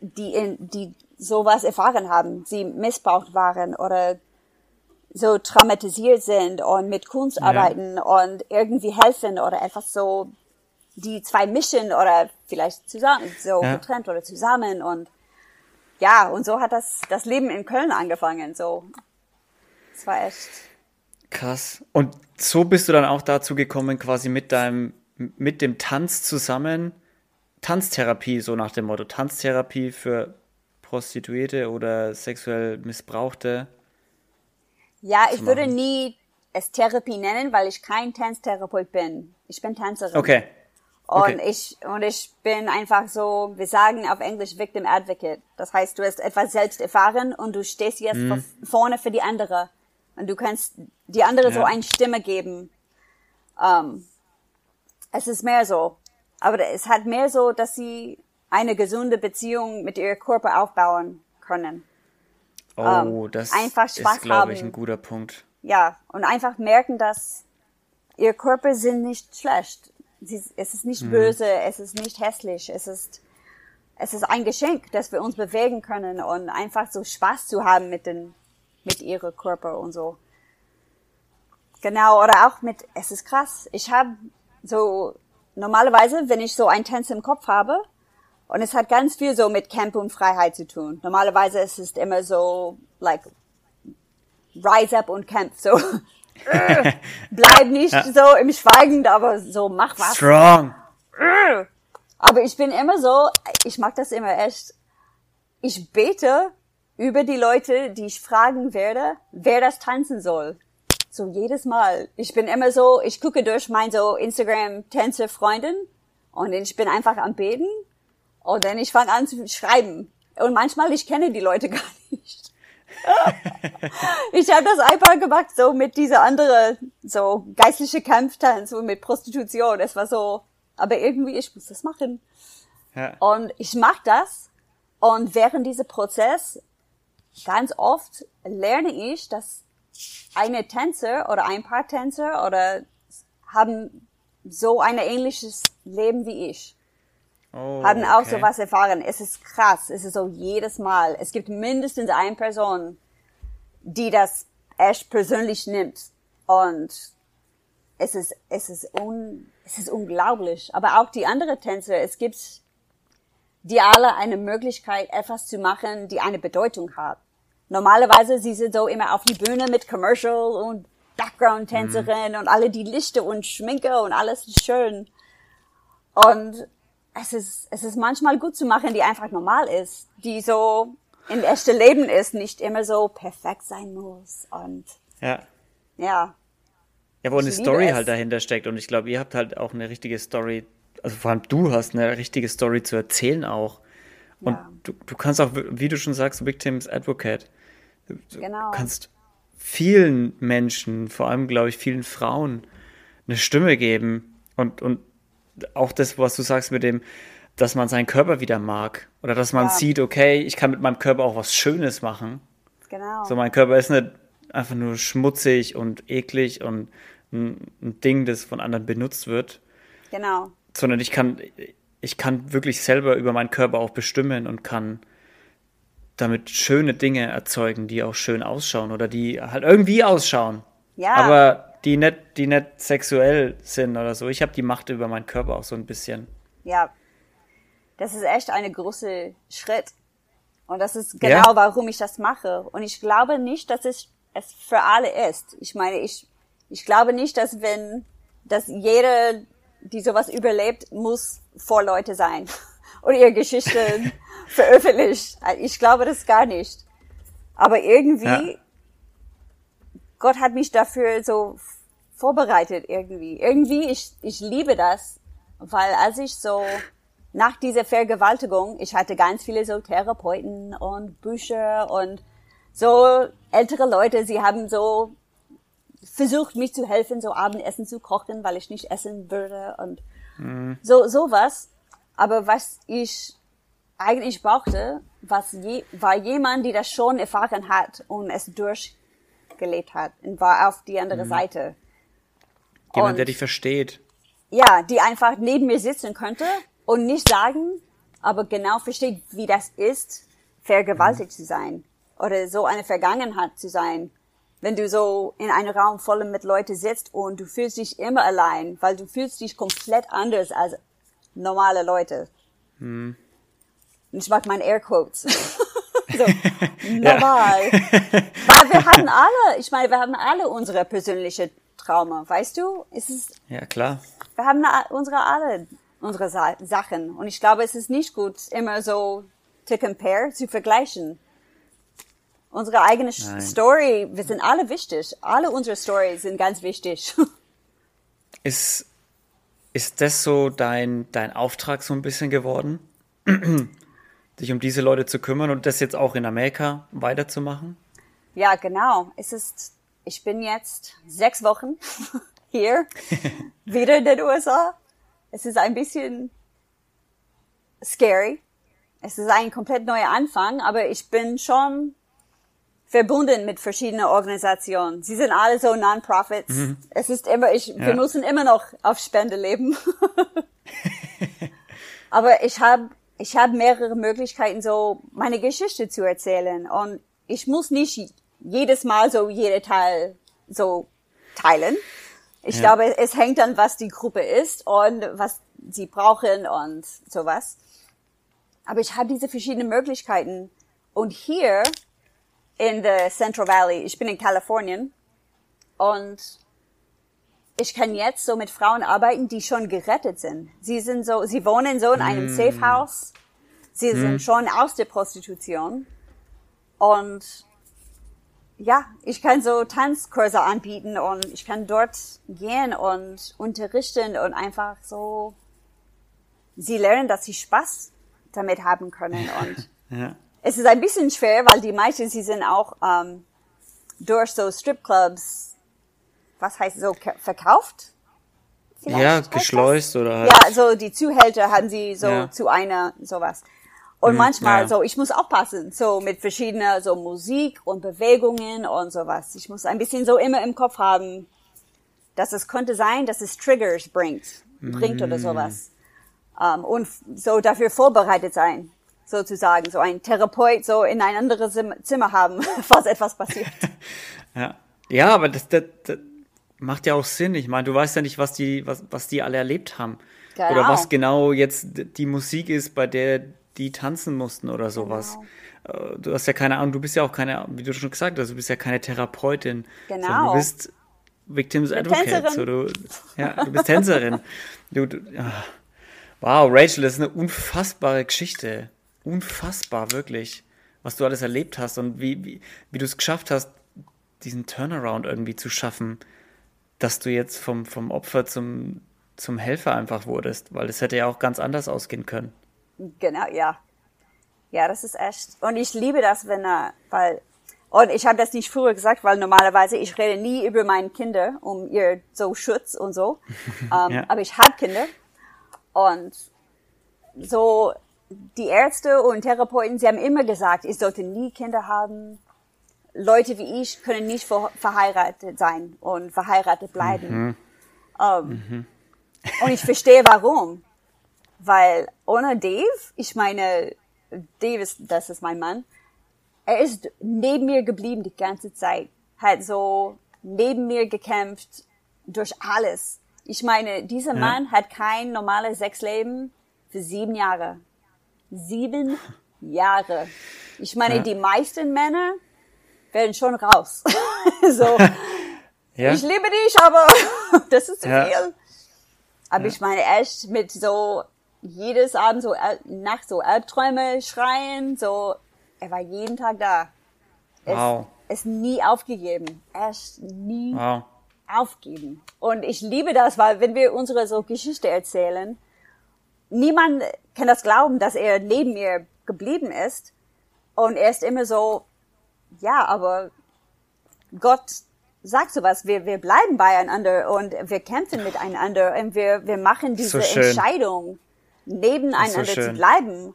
die in, die sowas erfahren haben, sie missbraucht waren oder so traumatisiert sind und mit Kunst ja. arbeiten und irgendwie helfen oder etwas so die zwei mischen oder vielleicht zusammen, so ja. getrennt oder zusammen und ja, und so hat das, das Leben in Köln angefangen, so. Es war echt. Krass. Und so bist du dann auch dazu gekommen, quasi mit deinem, mit dem Tanz zusammen, Tanztherapie, so nach dem Motto, Tanztherapie für Prostituierte oder sexuell Missbrauchte. Ja, ich würde nie es Therapie nennen, weil ich kein Tanztherapeut bin. Ich bin Tänzerin. Okay. Und okay. ich, und ich bin einfach so, wir sagen auf Englisch Victim Advocate. Das heißt, du hast etwas selbst erfahren und du stehst jetzt mhm. vorne für die andere. Und du kannst die andere ja. so eine Stimme geben. Um, ähm, es ist mehr so. Aber es hat mehr so, dass sie eine gesunde Beziehung mit ihrem Körper aufbauen können. Oh, um, ähm, das einfach Spaß ist, glaube ich, ein guter Punkt. Ja, und einfach merken, dass ihr Körper sind nicht schlecht es ist nicht mhm. böse, es ist nicht hässlich, es ist, es ist ein Geschenk, dass wir uns bewegen können und einfach so Spaß zu haben mit den, mit ihrem Körper und so. Genau, oder auch mit, es ist krass, ich habe so, normalerweise, wenn ich so ein Tanz im Kopf habe, und es hat ganz viel so mit Camp und Freiheit zu tun. Normalerweise ist es immer so, like, rise up und camp, so. bleib nicht ja. so im Schweigen, aber so mach was. Strong. Aber ich bin immer so, ich mag das immer echt. Ich bete über die Leute, die ich fragen werde, wer das tanzen soll. So jedes Mal. Ich bin immer so, ich gucke durch mein so Instagram-Tänze-Freundin und ich bin einfach am Beten und dann ich fange an zu schreiben. Und manchmal, ich kenne die Leute gar nicht ich habe das einfach gemacht, so mit dieser andere, so geistliche Kampftanz, so mit Prostitution. Es war so, aber irgendwie, ich muss das machen. Ja. Und ich mache das. Und während dieser Prozess, ganz oft lerne ich, dass eine Tänzer oder ein paar Tänzer oder haben so ein ähnliches Leben wie ich. Oh, haben auch okay. sowas erfahren. Es ist krass. Es ist so jedes Mal. Es gibt mindestens eine Person, die das echt persönlich nimmt. Und es ist, es ist un, es ist unglaublich. Aber auch die anderen Tänzer, es gibt die alle eine Möglichkeit, etwas zu machen, die eine Bedeutung hat. Normalerweise, sie sind so immer auf die Bühne mit Commercial und Background-Tänzerin mhm. und alle die Lichter und Schminke und alles ist schön. Und es ist, es ist manchmal gut zu machen, die einfach normal ist, die so in echte Leben ist, nicht immer so perfekt sein muss und ja. Ja. Ja, wo eine Story es. halt dahinter steckt und ich glaube, ihr habt halt auch eine richtige Story, also vor allem du hast eine richtige Story zu erzählen auch. Und ja. du, du kannst auch, wie du schon sagst, Victims Advocate. Du genau. kannst vielen Menschen, vor allem glaube ich vielen Frauen, eine Stimme geben und, und auch das, was du sagst mit dem, dass man seinen Körper wieder mag oder dass man ja. sieht, okay, ich kann mit meinem Körper auch was Schönes machen. Genau. So, mein Körper ist nicht einfach nur schmutzig und eklig und ein, ein Ding, das von anderen benutzt wird. Genau. Sondern ich kann, ich kann wirklich selber über meinen Körper auch bestimmen und kann damit schöne Dinge erzeugen, die auch schön ausschauen oder die halt irgendwie ausschauen. Ja. Aber die nicht, die nicht sexuell sind oder so. Ich habe die Macht über meinen Körper auch so ein bisschen. Ja, das ist echt ein großer Schritt. Und das ist genau, ja. warum ich das mache. Und ich glaube nicht, dass es, es für alle ist. Ich meine, ich, ich glaube nicht, dass wenn, dass jeder, die sowas überlebt, muss vor Leute sein. Oder ihre Geschichten veröffentlicht. Ich glaube das gar nicht. Aber irgendwie, ja. Gott hat mich dafür so vorbereitet irgendwie. Irgendwie, ich, ich liebe das, weil als ich so nach dieser Vergewaltigung, ich hatte ganz viele so Therapeuten und Bücher und so ältere Leute, sie haben so versucht, mich zu helfen, so Abendessen zu kochen, weil ich nicht essen würde und mhm. so sowas. Aber was ich eigentlich brauchte, was je, war jemand, der das schon erfahren hat und es durchgelebt hat und war auf die andere mhm. Seite. Jemand, und, der dich versteht. Ja, die einfach neben mir sitzen könnte und nicht sagen, aber genau versteht, wie das ist, vergewaltigt mhm. zu sein oder so eine Vergangenheit zu sein. Wenn du so in einem Raum voll mit Leuten sitzt und du fühlst dich immer allein, weil du fühlst dich komplett anders als normale Leute. Und ich mag meine Airquotes. so, normal. weil wir haben alle, ich meine, wir haben alle unsere persönliche Trauma, weißt du? Es ist, ja, klar. Wir haben unsere alle unsere Sa Sachen. Und ich glaube, es ist nicht gut, immer so to compare, zu vergleichen. Unsere eigene Nein. Story, wir sind alle wichtig. Alle unsere Stories sind ganz wichtig. Ist, ist das so dein, dein Auftrag so ein bisschen geworden? Dich um diese Leute zu kümmern und das jetzt auch in Amerika weiterzumachen? Ja, genau. Es ist, ich bin jetzt sechs Wochen hier, wieder in den USA. Es ist ein bisschen scary. Es ist ein komplett neuer Anfang, aber ich bin schon verbunden mit verschiedenen Organisationen. Sie sind alle so Non-Profits. Mhm. Es ist immer, ich, ja. wir müssen immer noch auf Spende leben. aber ich habe ich habe mehrere Möglichkeiten, so meine Geschichte zu erzählen. Und ich muss nicht jedes Mal so jede Teil so teilen. Ich ja. glaube, es hängt an, was die Gruppe ist und was sie brauchen und sowas. Aber ich habe diese verschiedenen Möglichkeiten. Und hier in der Central Valley, ich bin in Kalifornien und ich kann jetzt so mit Frauen arbeiten, die schon gerettet sind. Sie sind so, sie wohnen so in einem mm. Safe House. Sie mm. sind schon aus der Prostitution. Und ja, ich kann so Tanzkurse anbieten und ich kann dort gehen und unterrichten und einfach so sie lernen, dass sie Spaß damit haben können und ja. Es ist ein bisschen schwer, weil die meisten sie sind auch ähm, durch so Stripclubs, was heißt so verkauft? Vielleicht ja, geschleust das? oder halt. Ja, so die Zuhälter haben sie so ja. zu einer sowas. Und mhm, manchmal ja. so, ich muss aufpassen, so mit verschiedener so Musik und Bewegungen und sowas. Ich muss ein bisschen so immer im Kopf haben, dass es könnte sein, dass es Triggers bringt, bringt mhm. oder sowas. Um, und so dafür vorbereitet sein, sozusagen, so ein Therapeut so in ein anderes Zimmer haben, falls etwas passiert. ja. ja, aber das, das, das macht ja auch Sinn. Ich meine, du weißt ja nicht, was die, was, was die alle erlebt haben. Genau. Oder was genau jetzt die Musik ist, bei der die tanzen mussten oder sowas. Genau. Äh, du hast ja keine Ahnung, du bist ja auch keine, wie du schon gesagt hast, du bist ja keine Therapeutin. Genau. Du bist Victims Advocate. So, du, ja, du bist Tänzerin. du, du, wow, Rachel, das ist eine unfassbare Geschichte. Unfassbar, wirklich. Was du alles erlebt hast und wie, wie, wie du es geschafft hast, diesen Turnaround irgendwie zu schaffen, dass du jetzt vom, vom Opfer zum, zum Helfer einfach wurdest, weil es hätte ja auch ganz anders ausgehen können. Genau, ja. Ja, das ist echt. Und ich liebe das, wenn er, weil, und ich habe das nicht früher gesagt, weil normalerweise ich rede nie über meine Kinder, um ihr so Schutz und so. um, ja. Aber ich habe Kinder. Und so, die Ärzte und Therapeuten, sie haben immer gesagt, ich sollte nie Kinder haben. Leute wie ich können nicht verheiratet sein und verheiratet bleiben. Mhm. Um, mhm. Und ich verstehe warum. Weil ohne Dave, ich meine, Dave ist, das ist mein Mann, er ist neben mir geblieben die ganze Zeit. Hat so neben mir gekämpft, durch alles. Ich meine, dieser Mann hat kein normales Sexleben für sieben Jahre. Sieben Jahre. Ich meine, Ja. die meisten Männer werden schon raus. so, Ja? ich liebe dich, aber das ist zu Ja. viel. Aber ich meine, echt mit so jedes Abend so Al- Nacht so Albträume schreien, so er war jeden Tag da. Es, Wow. es nie aufgegeben. Echt nie Wow. aufgeben. Und ich liebe das, weil wenn wir unsere so Geschichte erzählen, niemand kann das glauben, dass er neben mir geblieben ist. Und er ist immer so, ja, aber Gott sagt sowas, wir, wir bleiben beieinander und wir kämpfen miteinander und wir, wir machen diese schön. Entscheidung, nebeneinander zu schön. bleiben.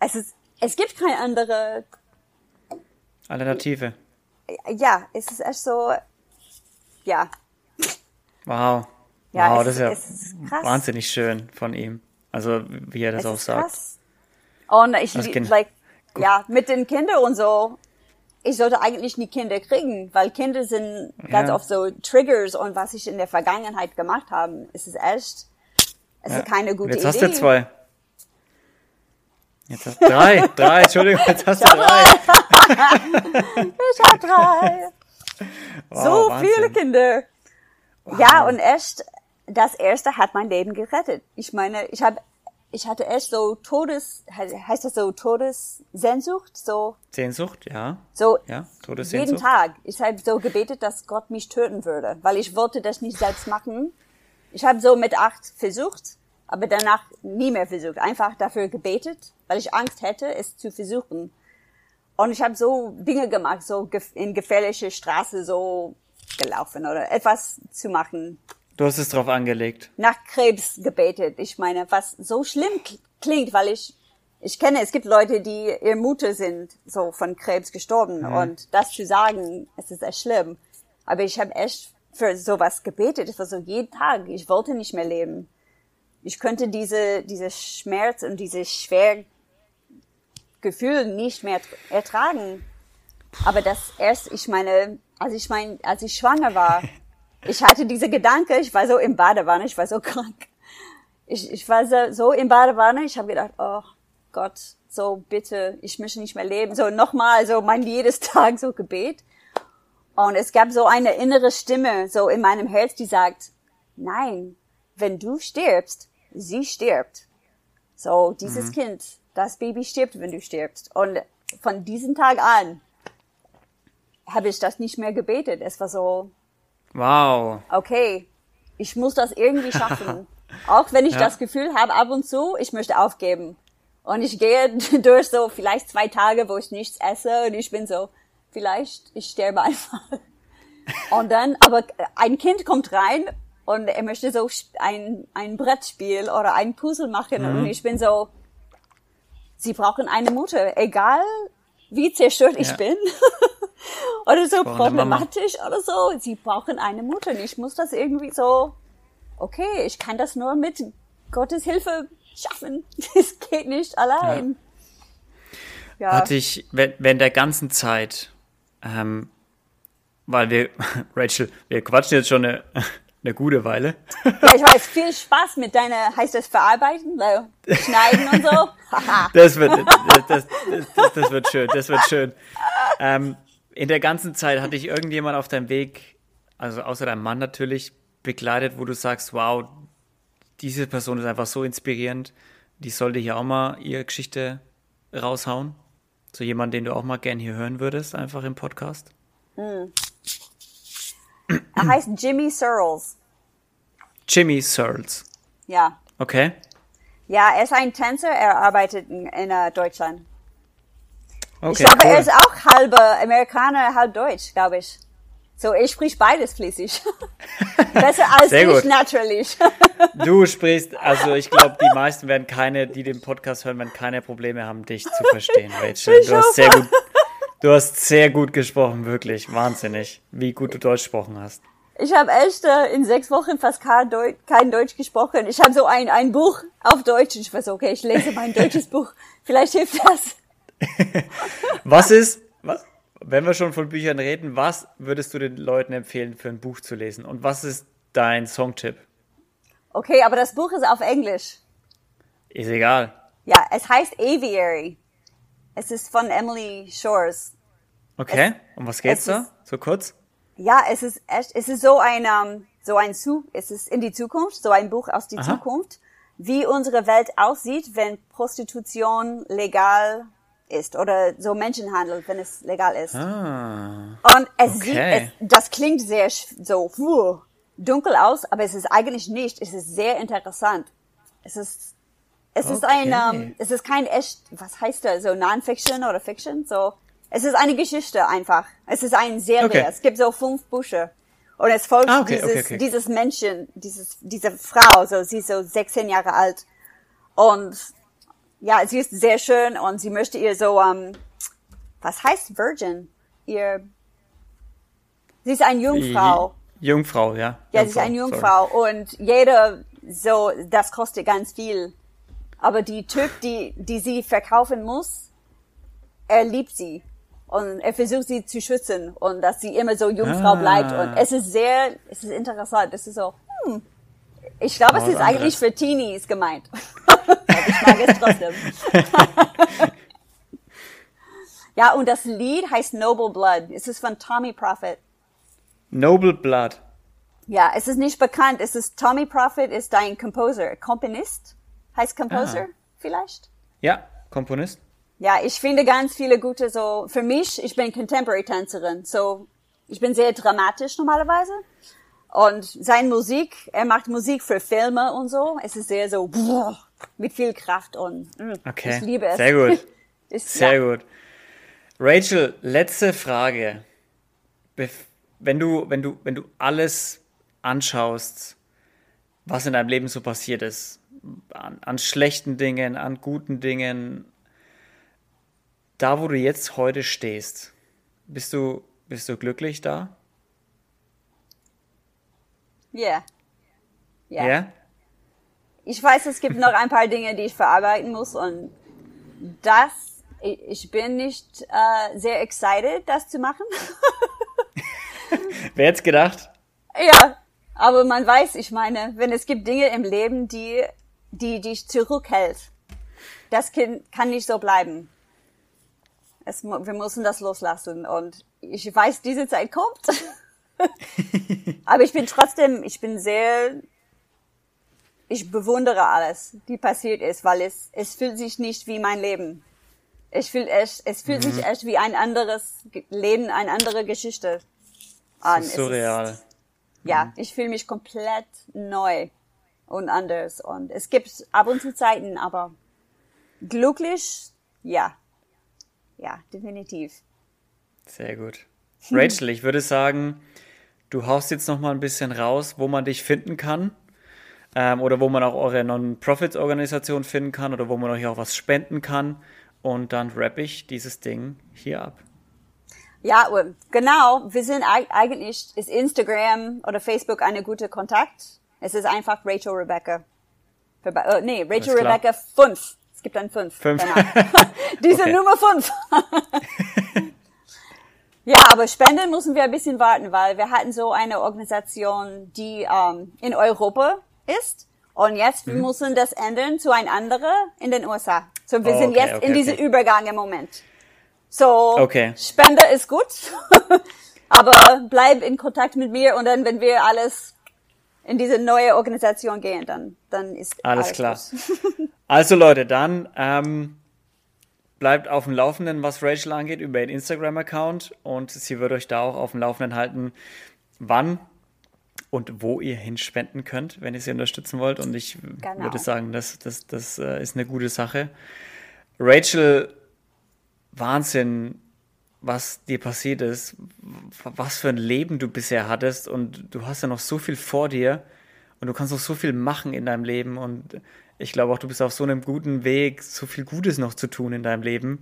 Es ist, es gibt keine andere, Alternative. ja, es ist echt so, ja, Wow. Ja, wow, das ist ja ist- krass. wahnsinnig schön von ihm. Also, wie er das Es auch sagt. krass. Und ich, Das lieb- Kind- like, ja, mit den Kindern und so, ich sollte eigentlich nie Kinder kriegen, weil Kinder sind ganz Ja. oft so Triggers und was ich in der Vergangenheit gemacht habe, es ist echt, es Ja. ist keine gute jetzt Idee. hast du zwei. Jetzt hast drei, drei, Entschuldigung, jetzt hast du drei. Ich hab drei. Wow, so Oh, Wahnsinn. viele Kinder. Ja, und echt, das erste hat mein Leben gerettet. Ich meine, ich habe, ich hatte echt so Todes, heißt das so Todessehnsucht, so, Sehnsucht, ja. so Ja, jeden Todessehnsucht. Tag. Ich habe so gebetet, dass Gott mich töten würde, weil ich wollte das nicht selbst machen. Ich habe so mit acht versucht, aber danach nie mehr versucht. Einfach dafür gebetet, weil ich Angst hätte, es zu versuchen. Und ich habe so Dinge gemacht, so in gefährliche Straße so gelaufen oder etwas zu machen. Du hast es drauf angelegt. Nach Krebs gebetet. Ich meine, was so schlimm klingt, weil ich ich kenne, es gibt Leute, die ihr Mutter sind, so von Krebs gestorben. Und das zu sagen, es ist echt schlimm. Aber ich habe echt für sowas gebetet. Es war so jeden Tag. Ich wollte nicht mehr leben. Ich könnte diese, diese Schmerz und dieses schwer Gefühl nicht mehr ertragen. Aber das erst, ich meine, als ich mein, als ich schwanger war, ich hatte diese Gedanke, ich war so im Badewanne, ich war so krank. Ich, ich war so, so im Badewanne, ich habe gedacht, oh Gott, so bitte, ich möchte nicht mehr leben. So nochmal, so mein jedes Tag so Gebet. Und es gab so eine innere Stimme, so in meinem Herz, die sagt, nein, wenn du stirbst, sie stirbt. So, dieses Kind, das Baby stirbt, wenn du stirbst. Und von diesem Tag an habe ich das nicht mehr gebetet. Es war so, Wow. okay, ich muss das irgendwie schaffen. Auch wenn ich Ja. das Gefühl habe, ab und zu, ich möchte aufgeben. Und ich gehe durch so vielleicht zwei Tage, wo ich nichts esse und ich bin so, vielleicht ich sterbe einfach. Und dann, aber ein Kind kommt rein und er möchte so ein, ein Brettspiel oder ein Puzzle machen und ich bin so, sie brauchen eine Mutter, egal wie zerstört ich Ja. bin oder so problematisch oder so, sie brauchen eine Mutter. Und ich muss das irgendwie so, okay, ich kann das nur mit Gottes Hilfe schaffen. Es geht nicht allein. Ja. Hatte ich wäh- während der ganzen Zeit, ähm, weil wir, Rachel, wir quatschen jetzt schon eine, eine gute Weile. ja, ich weiß, viel Spaß mit deiner, heißt das verarbeiten, schneiden und so. Das wird, das, das, das, das wird schön, das wird schön. Ähm, in der ganzen Zeit hatte ich irgendjemand auf deinem Weg, also außer deinem Mann natürlich, begleitet, wo du sagst, wow, diese Person ist einfach so inspirierend, die sollte hier auch mal ihre Geschichte raushauen. So jemand, den du auch mal gern hier hören würdest, einfach im Podcast. er heißt Jimmy Searles. Jimmy Searles. Ja. Okay? Ja, er ist ein Tänzer, er arbeitet in, in äh, Deutschland. Okay. ich glaube, cool. er ist auch halber Amerikaner, halb Deutsch, glaube ich. So, er spricht beides fließig. Besser als Sehr ich, gut. natürlich. Du sprichst, also ich glaube, die meisten werden keine, die den Podcast hören, werden keine Probleme haben, dich zu verstehen, Rachel. Ich Du hast sehr gut, du hast sehr gut gesprochen, wirklich. Wahnsinnig, wie gut du Deutsch gesprochen hast. Ich habe echt äh, in sechs Wochen fast kein Deutsch, kein Deutsch gesprochen. Ich habe so ein, ein Buch auf Deutsch und ich so, okay, ich lese mein deutsches Buch. Vielleicht hilft das. Was ist, was, wenn wir schon von Büchern reden, was würdest du den Leuten empfehlen, für ein Buch zu lesen? Und was ist dein Songtipp? Okay, aber das Buch ist auf Englisch. Ist egal. Ja, es heißt Aviary. Es ist von Emily Shores. Okay, um was geht's es da? ist- So kurz? Ja, es ist echt, es ist so ein, ähm, so ein Zu, es ist in die Zukunft, so ein Buch aus die Aha. Zukunft, wie unsere Welt aussieht, wenn Prostitution legal ist oder so Menschenhandel, wenn es legal ist. Ah. Und es Okay. sieht, es, das klingt sehr so puh, dunkel aus, aber es ist eigentlich nicht. Es ist sehr interessant. Es ist, es ist ein, Okay. ähm, es ist kein echt, was heißt das, so Non-Fiction oder Fiction, so. Es ist eine Geschichte einfach. Es ist eine Serie. Okay. Es gibt so fünf Bücher. Und es folgt Ah, okay, dieses, okay, okay. dieses Menschen, dieses, diese Frau, so, sie ist so 16 Jahre alt. Und, ja, sie ist sehr schön und sie möchte ihr so, ähm, was heißt Virgin? Ihr, sie ist eine Jungfrau. Jungfrau, ja. Ja, sie ist eine sorry. Jungfrau und jeder so, das kostet ganz viel. Aber die Typ, die, die sie verkaufen muss, er liebt sie. Und er versucht sie zu schützen und dass sie immer so Jungfrau Ah. bleibt. Und es ist sehr, es ist interessant. Es ist so, hm. Ich glaube, es ist eigentlich für Teenies gemeint. Aber ich mag es trotzdem. ja, und das Lied heißt Noble Blood. Es ist von Tommy Prophet. Noble Blood. Ja, es ist nicht bekannt. Es ist Tommy Prophet ist ein Composer, Komponist, heißt Composer Ah. vielleicht. Ja, Komponist. Ja, ich finde ganz viele gute so. Für mich, ich bin Contemporary Tänzerin, so ich bin sehr dramatisch normalerweise. Und seine Musik, er macht Musik für Filme und so. Es ist sehr so mit viel Kraft und mm, Okay. ich liebe es. Sehr gut. ist, Sehr ja. gut. Rachel, letzte Frage. Wenn du, wenn du, wenn du alles anschaust, was in deinem Leben so passiert ist, an, an schlechten Dingen, an guten Dingen, da wo du jetzt heute stehst, bist du, bist du glücklich da? Yeah. Ja? Ja. Ich weiß, es gibt noch ein paar Dinge, die ich verarbeiten muss und das, ich bin nicht äh, sehr excited, das zu machen. Wer hätte gedacht? ja, aber man weiß, ich meine, wenn es gibt Dinge im Leben, die, die dich zurückhält, das kann, kann nicht so bleiben. Es, wir müssen das loslassen und ich weiß, diese Zeit kommt. aber ich bin trotzdem, ich bin sehr ich bewundere alles, die passiert ist, weil es, es fühlt sich nicht wie mein Leben. Ich fühl echt, es fühlt sich echt wie ein anderes Leben, eine andere Geschichte an. Das ist Es surreal. ja, ich fühle mich komplett neu und anders. Und es gibt ab und zu Zeiten, aber glücklich, ja. Ja, definitiv. Sehr gut. Rachel, ich würde sagen, du haust jetzt noch mal ein bisschen raus, wo man dich finden kann. Ähm, oder wo man auch eure Non-Profit-Organisation finden kann oder wo man euch auch was spenden kann. Und dann rappe ich dieses Ding hier ab. Ja, genau. Wir sind eig- eigentlich, ist Instagram oder Facebook eine gute Kontakt. Es ist einfach Rachel Rebecca. Verbe- Äh, nee, Rachel. Rebecca 5. Es gibt ein 5. Fünf. Diese Okay. Nummer 5. ja, aber spenden müssen wir ein bisschen warten, weil wir hatten so eine Organisation, die ähm, in Europa ist. Und jetzt Mhm. müssen das ändern zu ein anderer in den USA. So, wir Oh, sind okay, jetzt okay, in diesem okay. Übergang im Moment. So, Okay. Spende ist gut, aber bleib in Kontakt mit mir und dann, wenn wir alles in diese neue Organisation gehen, dann, dann ist Alles klar. gut. Also Leute, dann ähm, bleibt auf dem Laufenden, was Rachel angeht, über ihren Instagram-Account. Und sie wird euch da auch auf dem Laufenden halten, wann und wo ihr hinspenden könnt, wenn ihr sie unterstützen wollt. Und ich Genau. würde sagen, das, das, das äh, ist eine gute Sache. Rachel, Wahnsinn, was dir passiert ist, was für ein Leben du bisher hattest und du hast ja noch so viel vor dir und du kannst noch so viel machen in deinem Leben und ich glaube auch, du bist auf so einem guten Weg, so viel Gutes noch zu tun in deinem Leben.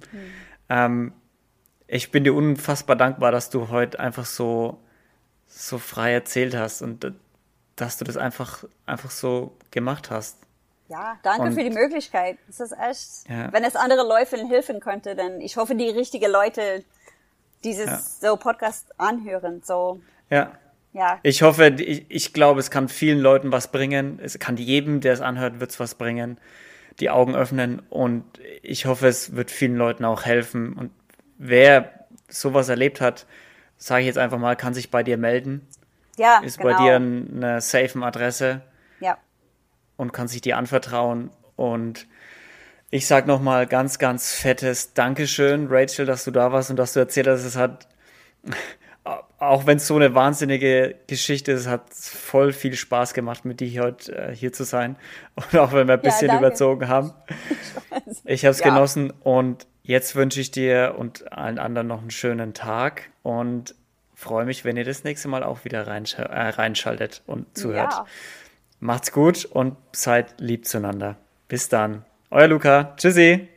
Ähm, ich bin dir unfassbar dankbar, dass du heute einfach so, so frei erzählt hast und dass du das einfach, einfach so gemacht hast. Ja, danke Und- für die Möglichkeit. Es ist echt, Ja. wenn es andere Leuten helfen könnte, dann ich hoffe, die richtigen Leute dieses Ja. so Podcast anhören. So, Ja, Ja. Ich hoffe, ich, ich glaube, es kann vielen Leuten was bringen. Es kann jedem, der es anhört, wird es was bringen. Die Augen öffnen und ich hoffe, es wird vielen Leuten auch helfen. Und wer sowas erlebt hat, sage ich jetzt einfach mal, kann sich bei dir melden. Ja, Ist genau. bei dir eine safe Adresse Ja. und kann sich dir anvertrauen. Und ich sag nochmal ganz, ganz fettes Dankeschön, Rachel, dass du da warst und dass du erzählt hast, es hat, auch wenn es so eine wahnsinnige Geschichte ist, hat voll viel Spaß gemacht, mit dir heute äh, hier zu sein. Und auch wenn wir ein bisschen danke. überzogen haben. Ich habe es Ja. genossen und jetzt wünsche ich dir und allen anderen noch einen schönen Tag und freue mich, wenn ihr das nächste Mal auch wieder reinsch äh, reinschaltet und zuhört. Ja. Macht's gut und seid lieb zueinander. Bis dann. Euer Luca. Tschüssi.